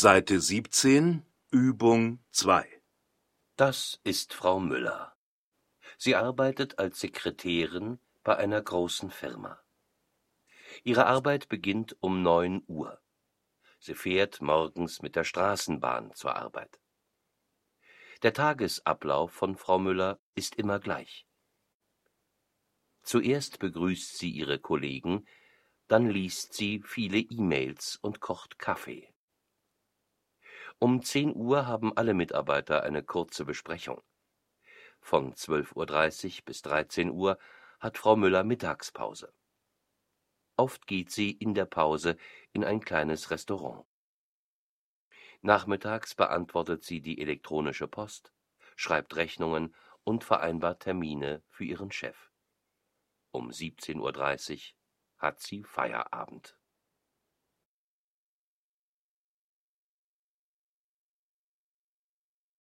Seite 17, Übung 2 Das ist Frau Müller. Sie arbeitet als Sekretärin bei einer großen Firma. Ihre Arbeit beginnt um neun Uhr. Sie fährt morgens mit der Straßenbahn zur Arbeit. Der Tagesablauf von Frau Müller ist immer gleich. Zuerst begrüßt sie ihre Kollegen, dann liest sie viele E-Mails und kocht Kaffee. Um zehn Uhr haben alle Mitarbeiter eine kurze Besprechung. Von 12.30 Uhr bis 13 Uhr hat Frau Müller Mittagspause. Oft geht sie in der Pause in ein kleines Restaurant. Nachmittags beantwortet sie die elektronische Post, schreibt Rechnungen und vereinbart Termine für ihren Chef. Um 17.30 Uhr hat sie Feierabend